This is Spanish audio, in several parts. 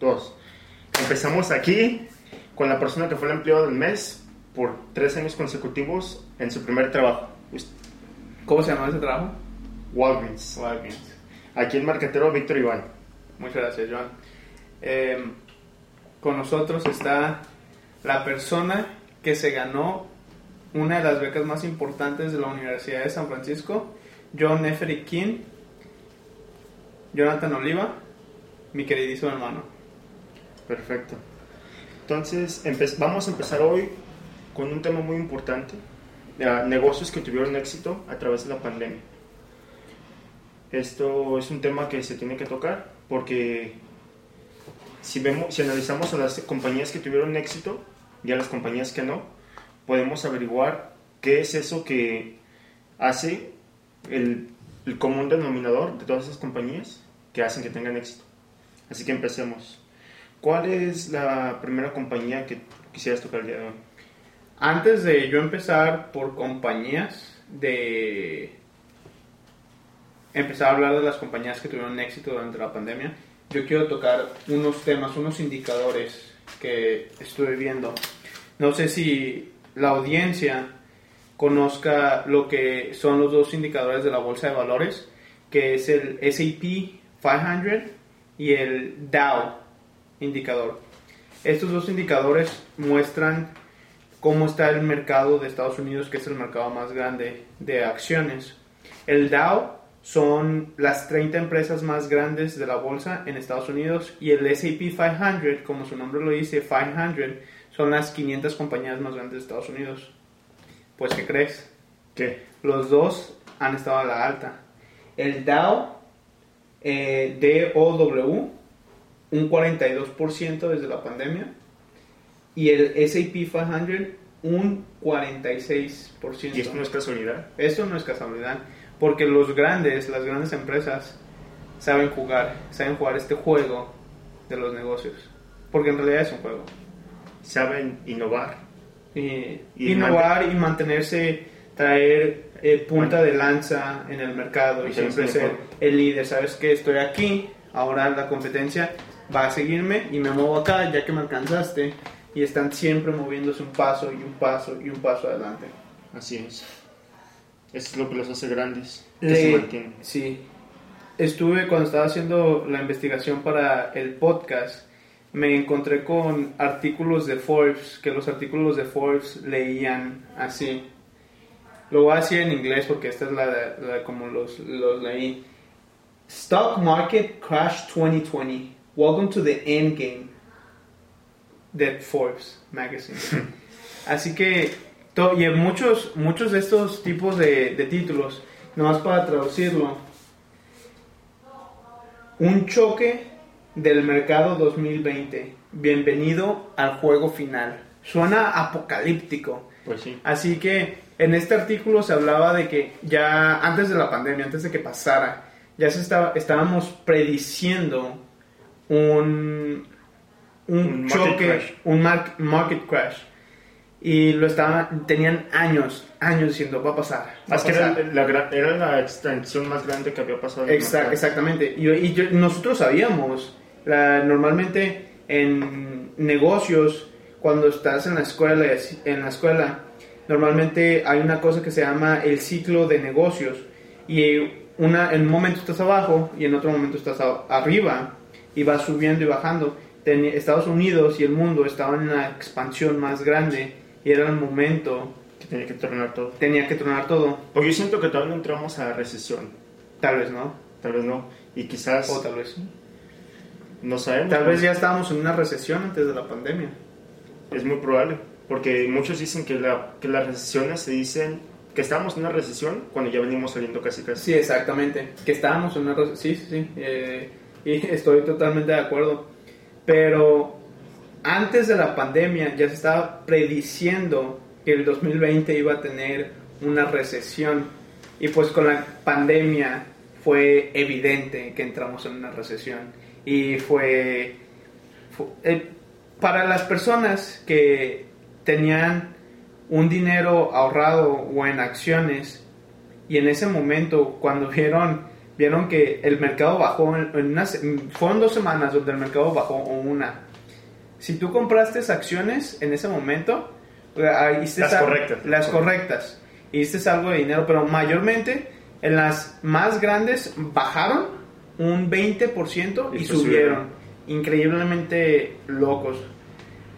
dos. Empezamos aquí con la persona que fue el empleado del mes por tres años consecutivos en su primer trabajo. ¿Cómo se llama ese trabajo? Walgreens. Walgreens. Aquí en Marquetero, Víctor Iván. Muchas gracias, Joan. Eh, con nosotros está la persona que se ganó una de las becas más importantes de la Universidad de San Francisco, John Nefery King, Jonathan Oliva, mi queridísimo hermano. Perfecto. Entonces, vamos a empezar hoy con un tema muy importante, eh, negocios que tuvieron éxito a través de la pandemia. Esto es un tema que se tiene que tocar porque si, vemos, si analizamos a las compañías que tuvieron éxito y a las compañías que no, podemos averiguar qué es eso que hace el, el común denominador de todas esas compañías que hacen que tengan éxito. Así que empecemos. ¿Cuál es la primera compañía que quisieras tocar el día de hoy? Antes de yo empezar por compañías, de empezar a hablar de las compañías que tuvieron éxito durante la pandemia, yo quiero tocar unos temas, unos indicadores que estuve viendo. No sé si la audiencia conozca lo que son los dos indicadores de la bolsa de valores, que es el S&P 500 y el Dow indicador. Estos dos indicadores muestran cómo está el mercado de Estados Unidos, que es el mercado más grande de acciones. El Dow son las 30 empresas más grandes de la bolsa en Estados Unidos y el S&P 500, como su nombre lo dice, 500, son las 500 compañías más grandes de Estados Unidos. Pues, ¿qué crees? ¿Qué? Los dos han estado a la alta. El Dow, eh, DOW, un 42% desde la pandemia. Y el S&P 500, un 46%. ¿Y esto no es casualidad? Eso no es casualidad, porque los grandes, las grandes empresas, saben jugar, saben jugar este juego de los negocios. Porque en realidad es un juego. Saben innovar. Y Y innovar y mantenerse, traer eh, punta de lanza en el mercado y siempre ser el líder. Sabes que estoy aquí, ahora la competencia va a seguirme y me muevo acá ya que me alcanzaste. Y están siempre moviéndose un paso y un paso y un paso adelante. Así es. Eso es lo que los hace grandes. Que Le- se mantienen. Sí. Estuve cuando estaba haciendo la investigación para el podcast, me encontré con artículos de Forbes, que los artículos de Forbes leían así. Lo voy a decir en inglés porque esta es la, la- como los, los leí. Stock Market Crash 2020. Welcome to the End Game. De Forbes Magazine. Así que, y en muchos, muchos de estos tipos de, de títulos, nomás para traducirlo, un choque del mercado 2020. Bienvenido al juego final. Suena apocalíptico. Pues sí. Así que en este artículo se hablaba de que ya antes de la pandemia, antes de que pasara, ya se estaba, estábamos prediciendo un, un, Un choque, crash. un mar- market crash. Y lo estaban, tenían años, años diciendo, va a pasar. Va a Es que era pasar". la, gra- era la extensión más grande que había pasado Exact- exactamente. Y, y yo- nosotros sabíamos, la- normalmente en negocios, cuando estás en la escuela, en la escuela, normalmente hay una cosa que se llama el ciclo de negocios. Y una, en un momento estás abajo y en otro momento estás a- arriba y vas subiendo y bajando. Ten- Estados Unidos y el mundo estaban en una expansión más grande y era el momento, Que tenía que tornar todo. tenía que tronar todo. Porque yo siento que todavía no entramos a recesión. Tal vez no, Tal vez no. Y quizás o tal vez no sabemos. Tal vez ya estábamos en una recesión antes de la pandemia. Es muy probable. Porque muchos dicen que, la, que las recesiones se dicen que estamos en una recesión cuando ya venimos saliendo casi casi. Sí, exactamente. Que estábamos en una recesión. Sí, sí, sí. eh, y estoy totalmente de acuerdo. Pero antes de la pandemia ya se estaba prediciendo que el 2020 iba a tener una recesión. Y pues con la pandemia fue evidente que entramos en una recesión. Y fue... fu- eh, para las personas que tenían un dinero ahorrado o en acciones y en ese momento cuando vieron vieron que el mercado bajó, en, en una se- fueron dos semanas donde el mercado bajó o una. Si tú compraste acciones en ese momento, hiciste Las al- correctas. Las correctas. Hiciste algo de dinero, pero mayormente en las más grandes bajaron un 20% y, Y pues subieron. subieron. Increíblemente locos.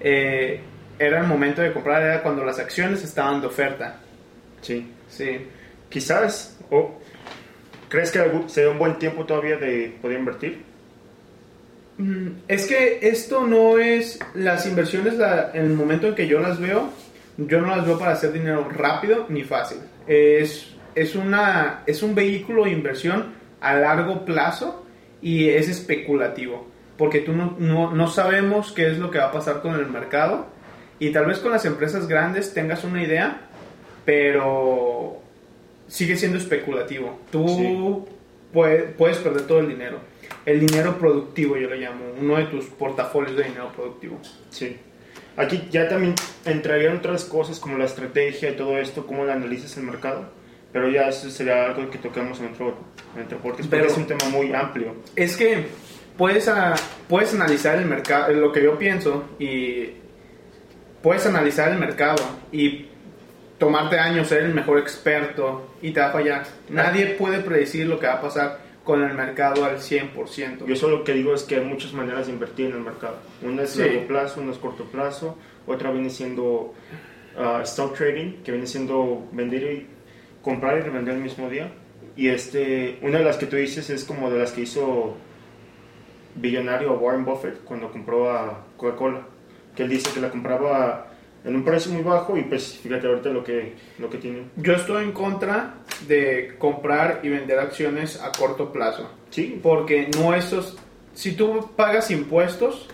Eh, era el momento de comprar, era cuando las acciones estaban de oferta. Sí. Sí. Quizás, o ¿crees que sea un buen tiempo todavía de poder invertir? Mm, Es que esto no es las inversiones la- en el momento en que yo las veo, yo no las veo para hacer dinero rápido ni fácil. Es, es, una, es un vehículo de inversión a largo plazo y es especulativo, porque tú no, no, no sabemos qué es lo que va a pasar con el mercado y tal vez con las empresas grandes tengas una idea, pero sigue siendo especulativo. Tú Sí. puede- puedes perder todo el dinero. El dinero productivo, yo le llamo, uno de tus portafolios de dinero productivo. Sí. Aquí ya también entrarían otras cosas como la estrategia y todo esto, cómo lo analizas el mercado, pero ya eso sería algo que toquemos en otro, en otro podcast, Pero- es un tema muy amplio. Es que puedes, a- puedes analizar el mercado, lo que yo pienso, y puedes analizar el mercado y tomarte años ser el mejor experto y te va a fallar. Nadie puede predecir lo que va a pasar con el mercado al 100%. Yo solo lo que digo es que hay muchas maneras de invertir en el mercado. Una es Sí. largo plazo, una es corto plazo, otra viene siendo ah, stock trading, que viene siendo vender y comprar y revender el mismo día. Y este, una de las que tú dices es como de las que hizo billonario Warren Buffett cuando compró a Coca-Cola, que él dice que la compraba en un precio muy bajo y pues fíjate ahorita lo que, lo que tiene. Yo estoy en contra de comprar y vender acciones a corto plazo. Sí, Porque no esos, si tú pagas impuestos,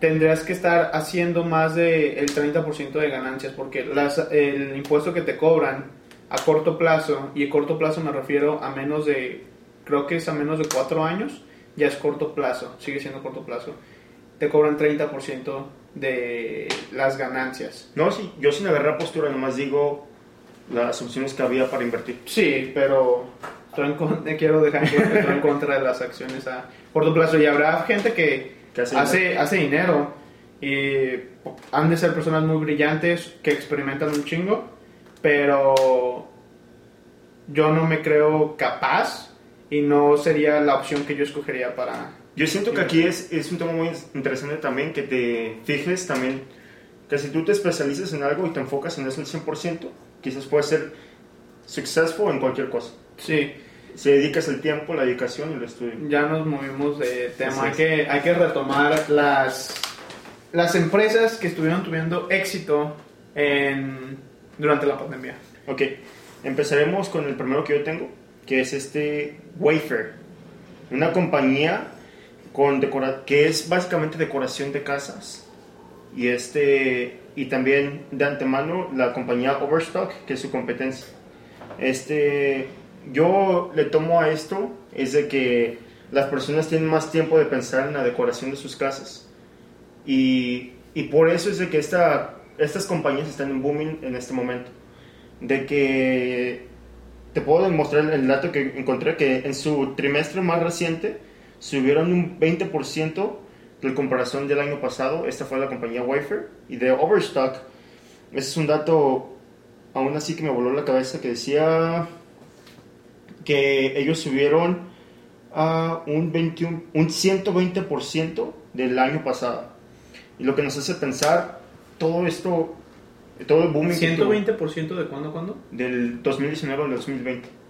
tendrás que estar haciendo más del el 30% de ganancias, porque las, el impuesto que te cobran a corto plazo, y a corto plazo me refiero a menos de, creo que es a menos de 4 años, ya es corto plazo, sigue siendo corto plazo, te cobran 30% de las ganancias. no, sí, yo sin agarrar postura nomás digo las opciones que había para invertir. Sí, pero en quiero dejar que estoy en contra de las acciones a corto plazo y habrá gente que, Que hace hace, hace, dinero y han de ser personas muy brillantes que experimentan un chingo, pero yo no me creo capaz y no sería la opción que yo escogería para... Yo siento que aquí es, es un tema muy interesante también que te fijes también que si tú te especializas en algo y te enfocas en eso al 100%, quizás puedes ser successful en cualquier cosa. Sí, Si dedicas el tiempo, la dedicación y el estudio. ya nos movimos de tema. Hay que, hay que retomar las, las empresas que estuvieron teniendo éxito en, durante la pandemia. Ok, empezaremos con el primero que yo tengo, que es este Wayfair. Una compañía con decora que es básicamente decoración de casas. Y, este, y también de antemano la compañía Overstock, que es su competencia. Este, yo le tomo a esto es de que las personas tienen más tiempo de pensar en la decoración de sus casas. Y, y por eso es de que esta, estas compañías están en booming en este momento. De que te puedo demostrar el dato que encontré que en su trimestre más reciente subieron un 20% de comparación del año pasado. Esta fue la compañía Wayfair. Y de Overstock, ese es un dato aún así que me voló la cabeza que decía que ellos subieron a un, 21, un 120% del año pasado. Y lo que nos hace pensar todo esto, todo el booming que tuvo ¿120% de cuándo cuándo? del 2019 al 2020.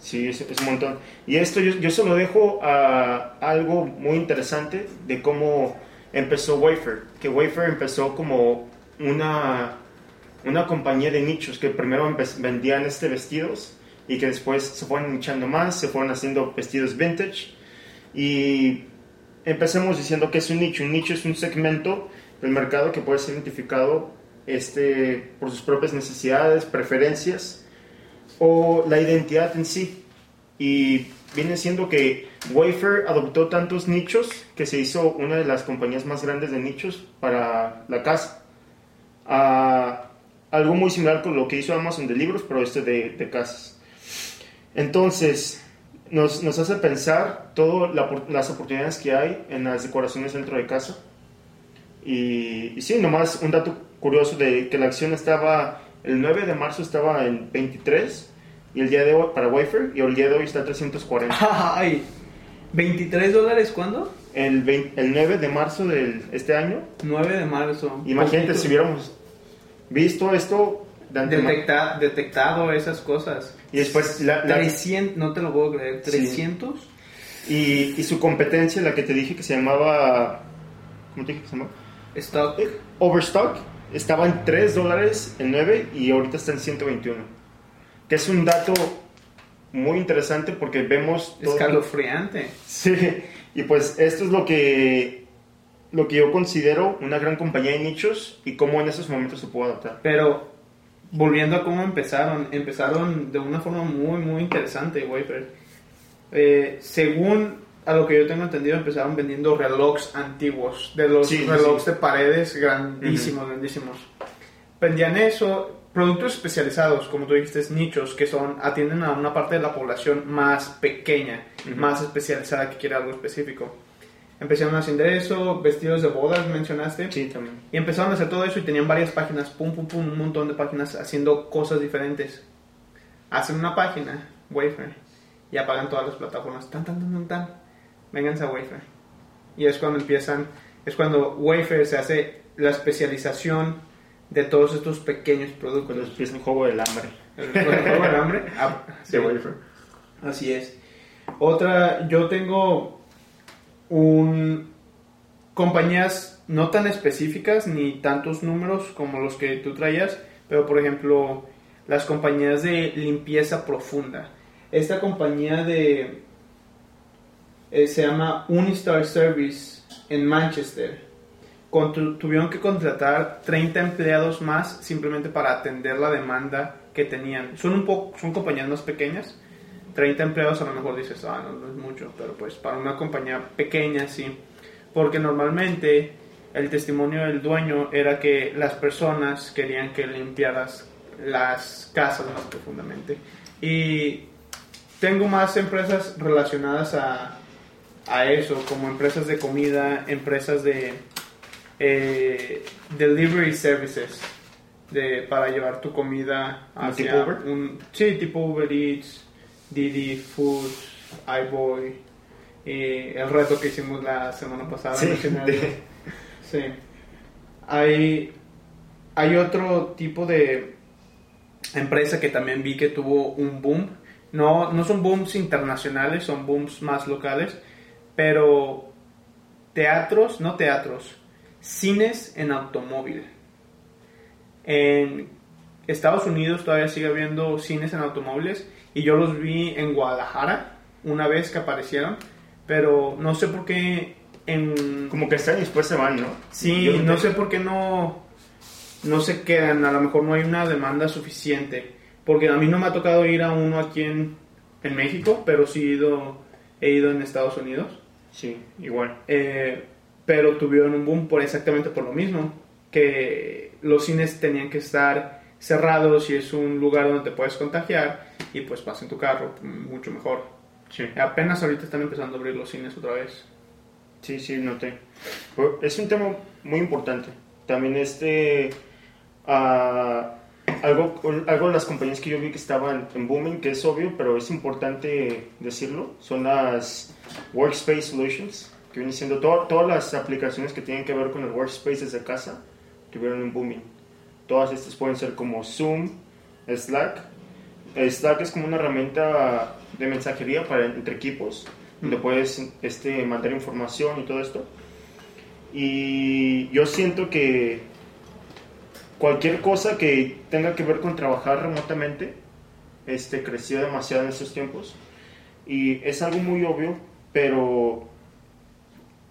Sí, es, es un montón. Y esto yo, yo se lo dejo a algo muy interesante de cómo empezó Wayfair. Que Wayfair empezó como una, una compañía de nichos que primero vendían este vestidos y que después se fueron nichando más, se fueron haciendo vestidos vintage. Y empecemos diciendo que es un nicho. Un nicho es un segmento del mercado que puede ser identificado este, por sus propias necesidades, preferencias o la identidad en sí. Y viene siendo que Wayfair adoptó tantos nichos que se hizo una de las compañías más grandes de nichos para la casa. Ah, algo muy similar con lo que hizo Amazon de libros, pero este de, de casas. Entonces, nos, nos hace pensar todas las oportunidades que hay en las decoraciones dentro de casa. Y, y sí, nomás un dato curioso de que la acción estaba, el 9 de marzo estaba en 23 y el día de hoy para Wafer y el día de hoy está 340. Ay, ¿23 dólares cuándo? El, 20 el 9 de marzo de este año. 9 de marzo. Imagínate Poquito. si hubiéramos visto esto de. Detecta- detectado esas cosas. Y después la- la- 300, no te lo puedo creer, Sí. 300. y, y su competencia, la que te dije que se llamaba... ¿Cómo te dije que se llamaba? Stock. Eh, Overstock estaba en 3 dólares el 9 y ahorita está en 121. Que es un dato muy interesante porque vemos... Escalofriante. Sí, y pues esto es lo que, lo que yo considero una gran compañía de nichos y cómo en esos momentos se puede adaptar. Pero volviendo a cómo empezaron, empezaron de una forma muy, muy interesante, Wafer. Eh, según a lo que yo tengo entendido, empezaron vendiendo relojes antiguos, de los Sí, relojes sí. de paredes grandísimos, grandísimos. Vendían eso, productos especializados, como tú dijiste, nichos, que son atienden a una parte de la población más pequeña, Ujú. más especializada, que quiere algo específico. Empezaron haciendo eso, vestidos de bodas, mencionaste. Sí, también. Y empezaron a hacer todo eso y tenían varias páginas, pum, pum, pum, un montón de páginas haciendo cosas diferentes. Hacen una página, Wayfair, y apagan todas las plataformas, tan, tan, tan, tan, tan. Vénganse a Wayfair. Y es cuando empiezan, es cuando Wayfair se hace la especialización de todos estos pequeños Cuando productos. empieza el juego del hambre. El juego del hambre. ah, sí. De. Así es. Otra, yo tengo un compañías no tan específicas ni tantos números como los que tú traías, pero por ejemplo, las compañías de limpieza profunda. Esta compañía de eh, se llama Unistar Service en Manchester. Contru- tuvieron que contratar 30 empleados más simplemente para atender la demanda que tenían. Son un son compañías más pequeñas. 30 empleados a lo mejor dices, ah, no, no es mucho, pero pues para una compañía pequeña sí. Porque normalmente el testimonio del dueño era que las personas querían que limpiaras las casas más profundamente. Y tengo más empresas relacionadas a, a eso, como empresas de comida, empresas de eh, delivery services, de, para llevar tu comida ¿Como hacia tipo Uber? un... Sí, tipo Uber Eats, Didi Foods, iBoy, y el reto que hicimos la semana pasada. Sí, de-. Sí. Hay, hay otro tipo de empresa que también vi que tuvo un boom. No, no son booms internacionales, son booms más locales, pero teatros, no teatros, cines en automóvil. En Estados Unidos todavía sigue habiendo cines en automóviles y yo los vi en Guadalajara una vez que aparecieron, pero no sé por qué en Como que están y después se van, ¿no? Sí, no sé por qué no, no se quedan, a lo mejor no hay una demanda suficiente, porque a mí no me ha tocado ir a uno aquí en, en México, pero sí he ido, he ido en Estados Unidos, Sí, igual. Eh, pero tuvieron un boom por exactamente por lo mismo, que los cines tenían que estar cerrados y es un lugar donde te puedes contagiar y pues vas en tu carro, mucho mejor. Sí. Apenas ahorita están empezando a abrir los cines otra vez. Sí, sí, noté. Pero Es un tema muy importante. También este... ah, algo, algo de las compañías que yo vi que estaban en booming, que es obvio, pero es importante decirlo, son las Workspace Solutions, que vienen siendo to- todas las aplicaciones que tienen que ver con el Workspace desde casa, tuvieron un booming. Todas estas pueden ser como Zoom, Slack. Slack es como una herramienta de mensajería para entre equipos, donde puedes este, mandar información y todo esto. Y yo siento que cualquier cosa que tenga que ver con trabajar remotamente este, creció demasiado en estos tiempos. Y es algo muy obvio, pero,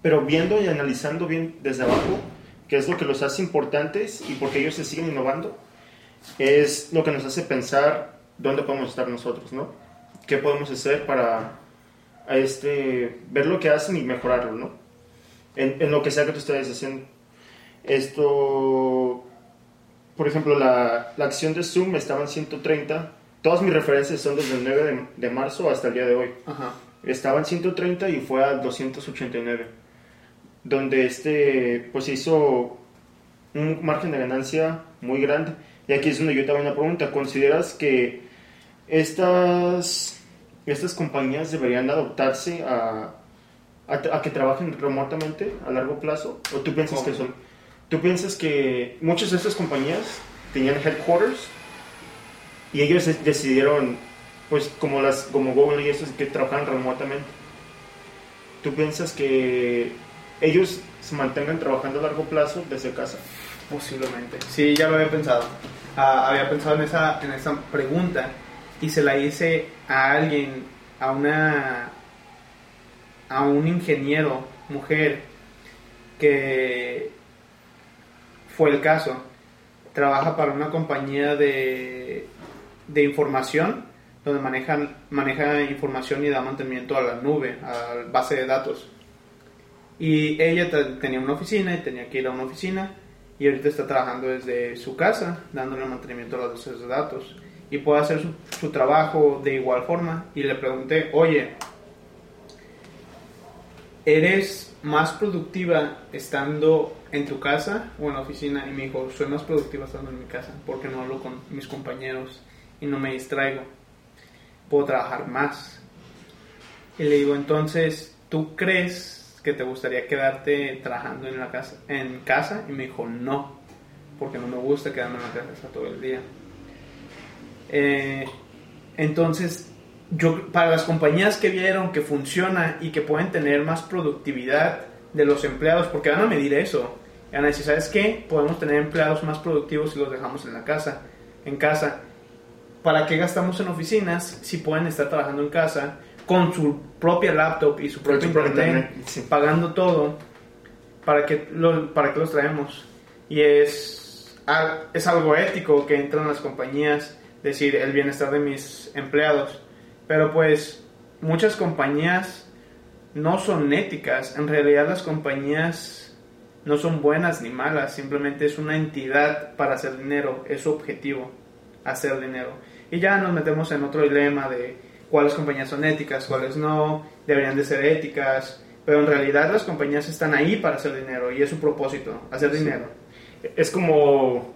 pero viendo y analizando bien desde abajo, qué es lo que los hace importantes y por qué ellos se siguen innovando, es lo que nos hace pensar dónde podemos estar nosotros, ¿no? ¿Qué podemos hacer para este, ver lo que hacen y mejorarlo, ¿no? En, en lo que sea que tú estés haciendo. Esto, por ejemplo, la, la acción de Zoom estaba en 130, todas mis referencias son desde el 9 de, de marzo hasta el día de hoy. Ajá. Estaba en 130 y fue a 289. Donde este, pues hizo un margen de ganancia muy grande. Y aquí es donde yo te hago una pregunta. ¿Consideras que estas, estas compañías deberían adoptarse a, a, a que trabajen remotamente a largo plazo? ¿O tú piensas ¿Cómo? que son... ¿Tú piensas que muchas de estas compañías tenían headquarters y ellos decidieron, pues como las como Google y eso, que trabajan remotamente? ¿Tú piensas que ellos se mantengan trabajando a largo plazo desde casa? Posiblemente. Sí, ya lo había pensado. Ah, había pensado en esa, en pregunta y se la hice a alguien, a una, a un ingeniero, mujer, que fue el caso. Trabaja para una compañía de, de información donde manejan, maneja información y da mantenimiento a la nube, a la base de datos. Y ella te- tenía una oficina y tenía que ir a una oficina y ahorita está trabajando desde su casa, dándole mantenimiento a las bases de datos. Y puede hacer su, su trabajo de igual forma. Y le pregunté, oye, ¿eres más productiva estando en tu casa o en la oficina? Y me dijo, soy más productiva estando en mi casa porque no hablo con mis compañeros y no me distraigo. Puedo trabajar más. Y le digo, entonces, ¿tú crees que te gustaría quedarte trabajando en la casa, en casa? Y me dijo, no, porque no me gusta quedarme en la casa todo el día. Eh, entonces, yo, para las compañías que vieron que funciona y que pueden tener más productividad de los empleados, porque van a medir eso, van a decir, ¿sabes qué? Podemos tener empleados más productivos si los dejamos en la casa, en casa. ¿Para qué gastamos en oficinas si pueden estar trabajando en casa con su propia laptop y su propio internet, internet, sí. pagando todo? ¿Para qué, lo- ¿Para qué los traemos? Y es, es algo ético que entran las compañías, decir el bienestar de mis empleados. Pero pues muchas compañías no son éticas. En realidad las compañías no son buenas ni malas. Simplemente es una entidad para hacer dinero. Es su objetivo, hacer dinero. Y ya nos metemos en otro dilema de cuáles compañías son éticas, cuáles no, deberían de ser éticas. Pero en realidad las compañías están ahí para hacer dinero y es su propósito, hacer Sí. dinero. Es como,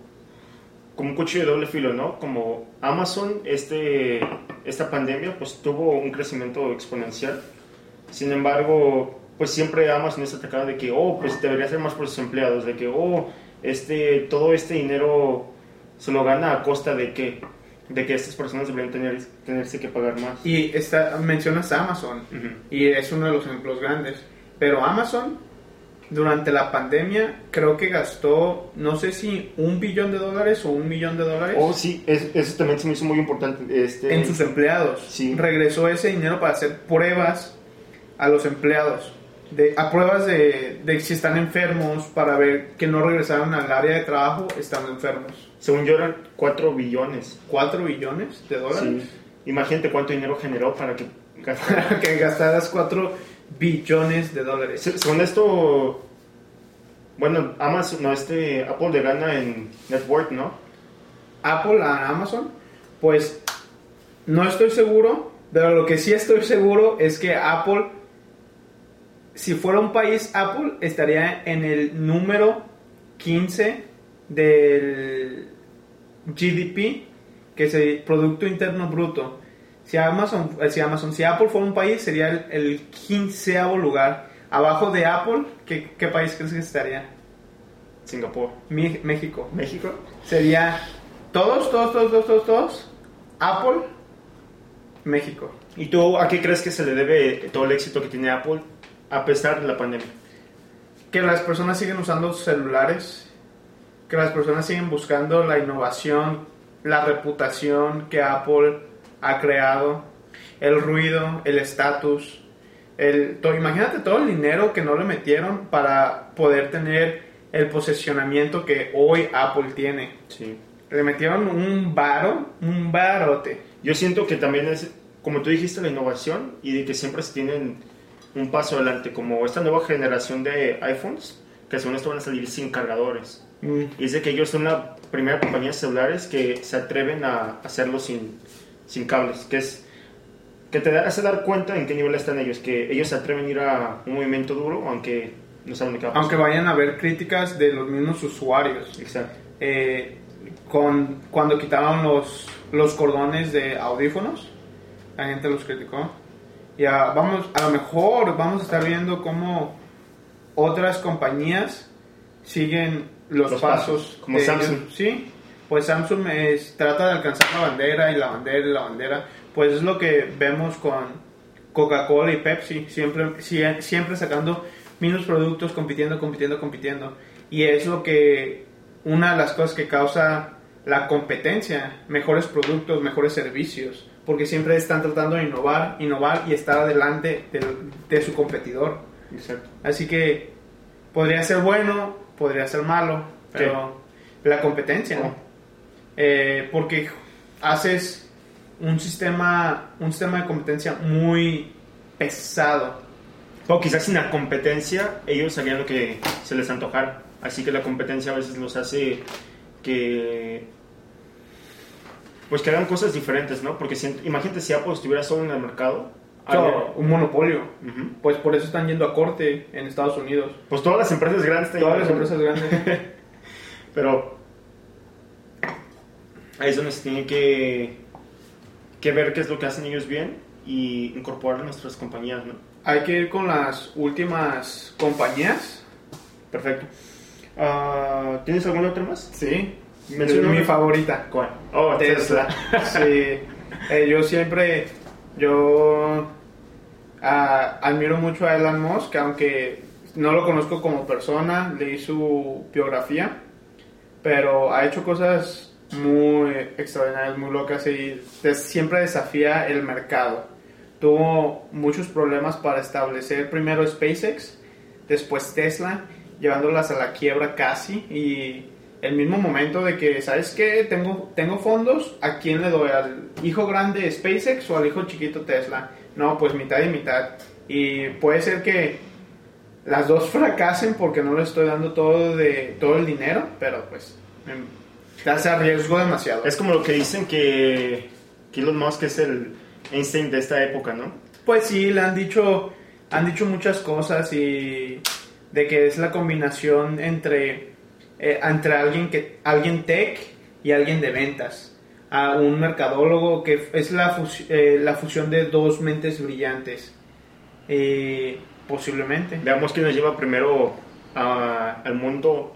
como un cuchillo de doble filo, ¿no? Como Amazon, este, esta pandemia, pues tuvo un crecimiento exponencial. Sin embargo, pues siempre Amazon es atacado de que, oh, pues debería ser más por sus empleados, de que, oh, este, todo este dinero se lo gana a costa de que, de que estas personas deberían tener, tenerse que pagar más. Y está, mencionas Amazon. Ujú. Y es uno de los ejemplos grandes. Pero Amazon, durante la pandemia, creo que gastó, no sé si un billón de dólares o un millón de dólares Oh, sí, es- eso también se me hizo muy importante. Este, en sus empleados. Sí. Regresó ese dinero para hacer pruebas a los empleados. De, a pruebas de, de si están enfermos, para ver que no regresaron al área de trabajo estando enfermos. Según yo eran 4 billones. 4 billones de dólares. Sí. Imagínate cuánto dinero generó para que gastara. que gastaras 4 billones de dólares. Se- Según esto, bueno, Amazon, no, este Apple le gana en net worth, ¿no? Apple a Amazon, pues no estoy seguro, pero lo que sí estoy seguro es que Apple, si fuera un país, Apple estaría en el número 15 del GDP, que es el Producto Interno Bruto. Si Amazon, eh, si Amazon, si Apple fuera un país, sería el, el 15 lugar. Abajo de Apple, ¿qué, qué país crees que estaría? Singapur. Mi- México. México. Sería todos, todos, todos, todos, todos, todos. Apple, México. ¿Y tú a qué crees que se le debe todo el éxito que tiene Apple a pesar de la pandemia? Que las personas siguen usando celulares, que las personas siguen buscando la innovación, la reputación que Apple ha creado, el ruido, el estatus. El, to- imagínate todo el dinero que no le metieron para poder tener el posicionamiento que hoy Apple tiene. Sí. Le metieron un varo, un barote. Yo siento que también es, como tú dijiste, la innovación y de que siempre se tienen un paso adelante, como esta nueva generación de iPhones, que según esto van a salir sin cargadores. Y es de que ellos son la primera compañía de celulares que se atreven a hacerlo sin, sin cables, que es que te hace dar cuenta en qué nivel están ellos, que ellos se atreven a ir a un movimiento duro, aunque no saben qué va a pasar. Aunque vayan a haber críticas de los mismos usuarios. Exacto. Eh, con, cuando quitaron los, los cordones de audífonos, la gente los criticó. Ya vamos, a lo mejor vamos a estar viendo cómo otras compañías siguen los, Los pasos. pasos, como de Samsung. ellos. Sí, pues Samsung es- trata de alcanzar la bandera y la bandera y la bandera. Pues es lo que vemos con Coca-Cola y Pepsi, siempre, sie- siempre sacando mismos productos, compitiendo, compitiendo, compitiendo. Y es lo que, una de las cosas que causa la competencia, mejores productos, mejores servicios, porque siempre están tratando de innovar, innovar y estar adelante del- de su competidor. Exacto. Así que podría ser bueno, podría ser malo, pero la competencia, Oh. Eh, porque haces un sistema, un sistema de competencia muy pesado. O quizás sin la competencia ellos harían lo que se les antojara. Así que la competencia a veces los hace que... Pues que hagan cosas diferentes, ¿no? Porque si- imagínate si Apple estuviera solo en el mercado. haría- un monopolio. Pues por eso están yendo a corte en Estados Unidos. Pues todas las empresas grandes Todas las empresas grandes. Pero ahí es donde se tiene que, que ver qué es lo que hacen ellos bien y incorporar a nuestras compañías, ¿no? Hay que ir con las últimas compañías. Perfecto. Ah, ¿Tienes alguna otra más? Sí. Menciona mi una. favorita. ¿Cuál? Oh, Tesla. sí. Eh, yo siempre, yo ah, admiro mucho a Elon Musk, aunque no lo conozco como persona, leí su biografía, pero ha hecho cosas muy extraordinarias, muy locas y des- siempre desafía el mercado. Tuvo muchos problemas para establecer primero SpaceX, después Tesla, llevándolas a la quiebra casi y el mismo momento de que, ¿sabes qué? Tengo, tengo fondos, ¿a quién le doy? ¿Al hijo grande SpaceX o al hijo chiquito Tesla? No, pues mitad y mitad. Y puede ser que las dos fracasen porque no le estoy dando todo, de, todo el dinero, pero pues hace arriesgo demasiado. Es como lo que dicen que, que Elon Musk es el Einstein de esta época, ¿no? Pues sí, le han dicho, han dicho muchas cosas y de que es la combinación entre, eh, entre alguien que alguien tech y alguien de ventas. A un mercadólogo que es la, fus- eh, la fusión de dos mentes brillantes. Eh, posiblemente. Veamos quién nos lleva primero a- al mundo.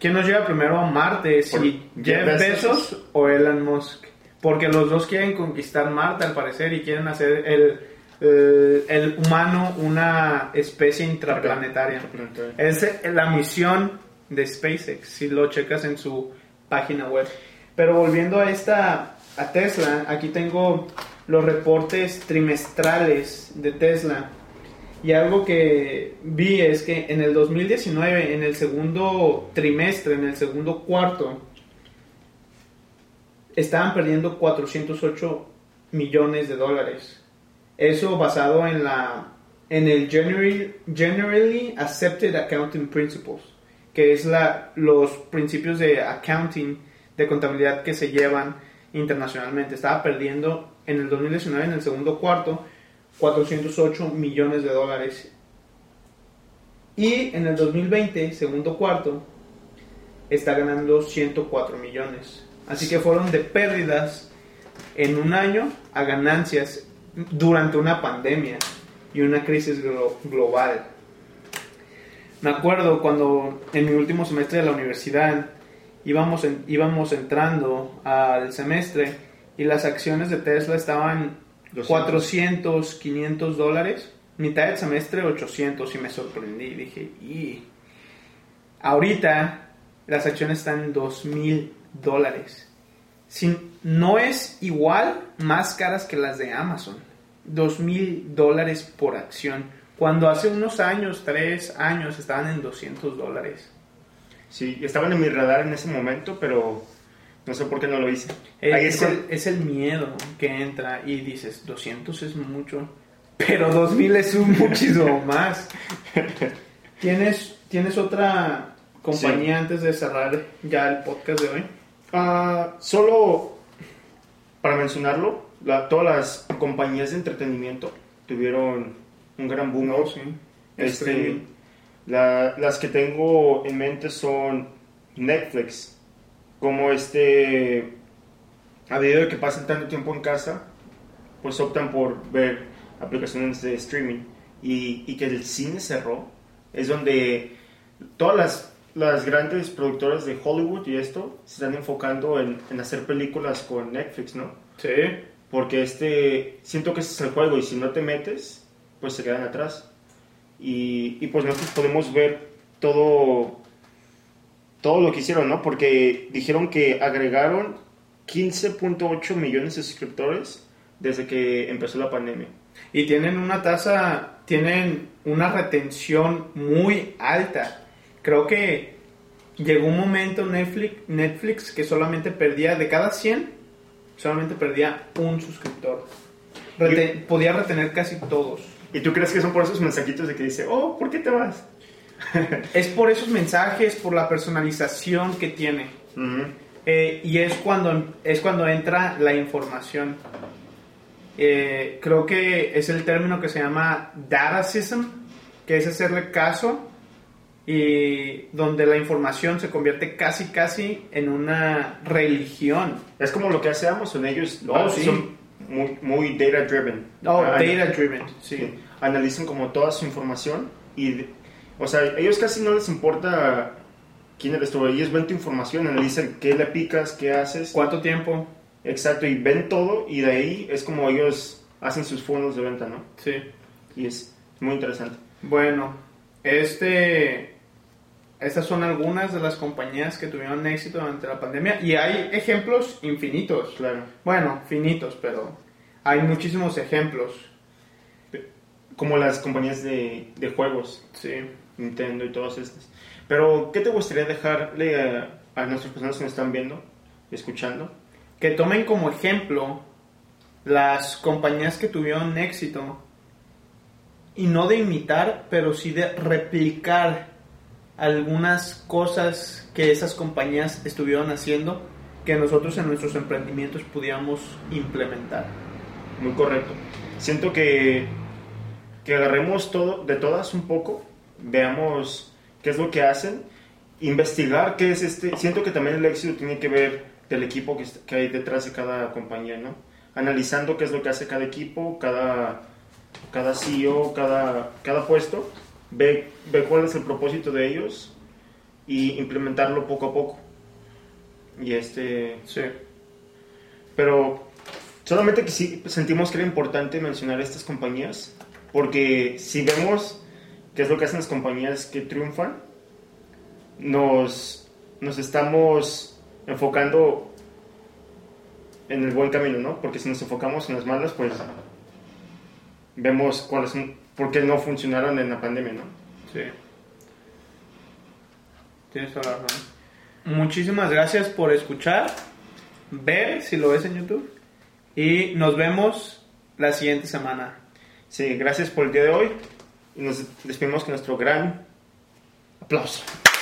¿Quién nos lleva primero a Marte? Si Jeff Jeff Bezos. Bezos o Elon Musk. Porque los dos quieren conquistar Marte al parecer y quieren hacer el, el, el humano una especie intraplanetaria. Es la misión de SpaceX, si lo checas en su página web. Pero volviendo a esta, a Tesla, aquí tengo los reportes trimestrales de Tesla. Y algo que vi es que en el 2019, en el segundo trimestre, en el segundo cuarto, estaban perdiendo 408 millones de dólares. Eso basado en la en el Generally, Accepted Accounting Principles, que es la, los principios de accounting, de contabilidad que se llevan internacionalmente. Estaba perdiendo en el 2019, en el segundo cuarto, 408 millones de dólares. Y en el 2020, segundo cuarto, está ganando 104 millones. Así que fueron de pérdidas en un año a ganancias durante una pandemia y una crisis glo- global. Me acuerdo cuando en mi último semestre de la universidad íbamos, en- íbamos entrando al semestre y las acciones de Tesla estaban 200. 400, 500 dólares. Mitad del semestre 800 y me sorprendí. Dije, y ahorita las acciones están en 2000 dólares. Si no es igual, más caras que las de Amazon. 2000 dólares por acción. Cuando hace unos años, tres años, estaban en 200 dólares. Sí, estaban en mi radar en ese momento, pero no sé por qué no lo hice. Ahí Es, es el, es el miedo que entra y dices, 200 es mucho, pero 2000 es un muchísimo más. ¿Tienes, ¿Tienes otra compañía antes de cerrar ya el podcast de hoy? Ah, solo para mencionarlo, la- todas las compañías de entretenimiento tuvieron un gran boom. No, sí. Este, la- las que tengo en mente son Netflix, como este, a medida de que pasan tanto tiempo en casa, pues optan por ver aplicaciones de streaming y, y que el cine cerró, es donde todas las, las grandes productoras de Hollywood y esto se están enfocando en, en hacer películas con Netflix, ¿no? Sí. Porque este, siento que ese es el juego y si no te metes, pues se quedan atrás. Y, y pues nosotros podemos ver todo, todo lo que hicieron, ¿no? Porque dijeron que agregaron 15.8 millones de suscriptores desde que empezó la pandemia. Y tienen una tasa, tienen una retención muy alta. Creo que llegó un momento Netflix, Netflix que solamente perdía, de cada 100, solamente perdía un suscriptor. Podía retener casi todos. ¿Y tú crees que son por esos mensajitos de que dice, oh, ¿por qué te vas? Es por esos mensajes, por la personalización que tiene. Ujú. Eh, y es cuando, es cuando entra la información. Eh, creo que es el término que se llama datacism, que es hacerle caso y donde la información se convierte casi casi en una religión. Es como lo que hace Amazon, ellos Oh, ah, sí. son muy, muy data driven. No, Ah, data driven, sí. Sí, analizan como toda su información y, o sea, ellos casi no les importa quién eres tú, ellos ven tu información, analizan qué le picas, qué haces, ¿Cuánto tiempo? exacto, y ven todo y de ahí es como ellos hacen sus fondos de venta, ¿no? Sí. Y es muy interesante. Bueno, este, estas son algunas de las compañías que tuvieron éxito durante la pandemia y hay ejemplos infinitos. Claro. Bueno, finitos, pero hay muchísimos ejemplos. Como las compañías de, de juegos, Sí. Nintendo y todas estas. Pero, ¿qué te gustaría dejarle a, a nuestras personas que nos están viendo escuchando? Que tomen como ejemplo las compañías que tuvieron éxito y no de imitar, pero sí de replicar algunas cosas que esas compañías estuvieron haciendo que nosotros en nuestros emprendimientos pudiéramos implementar. Muy correcto. Siento que, que agarremos todo, de todas un poco, veamos qué es lo que hacen, investigar qué es este. Siento que también el éxito tiene que ver del equipo que, que hay detrás de cada compañía, ¿no? Analizando qué es lo que hace cada equipo, cada, cada CEO, cada, cada puesto, ve, ve cuál es el propósito de ellos y implementarlo poco a poco. Y este. Sí. Pero solamente que sí sentimos que era importante mencionar estas compañías, porque si vemos qué es lo que hacen las compañías que triunfan, nos, nos estamos enfocando en el buen camino, ¿no? Porque si nos enfocamos en las malas, pues vemos cuáles son, por qué no funcionaron en la pandemia, ¿no? Sí. Tienes toda la razón. Muchísimas gracias por escuchar, ver si lo ves en YouTube y nos vemos la siguiente semana. Sí, gracias por el día de hoy y nos despedimos con nuestro gran aplauso.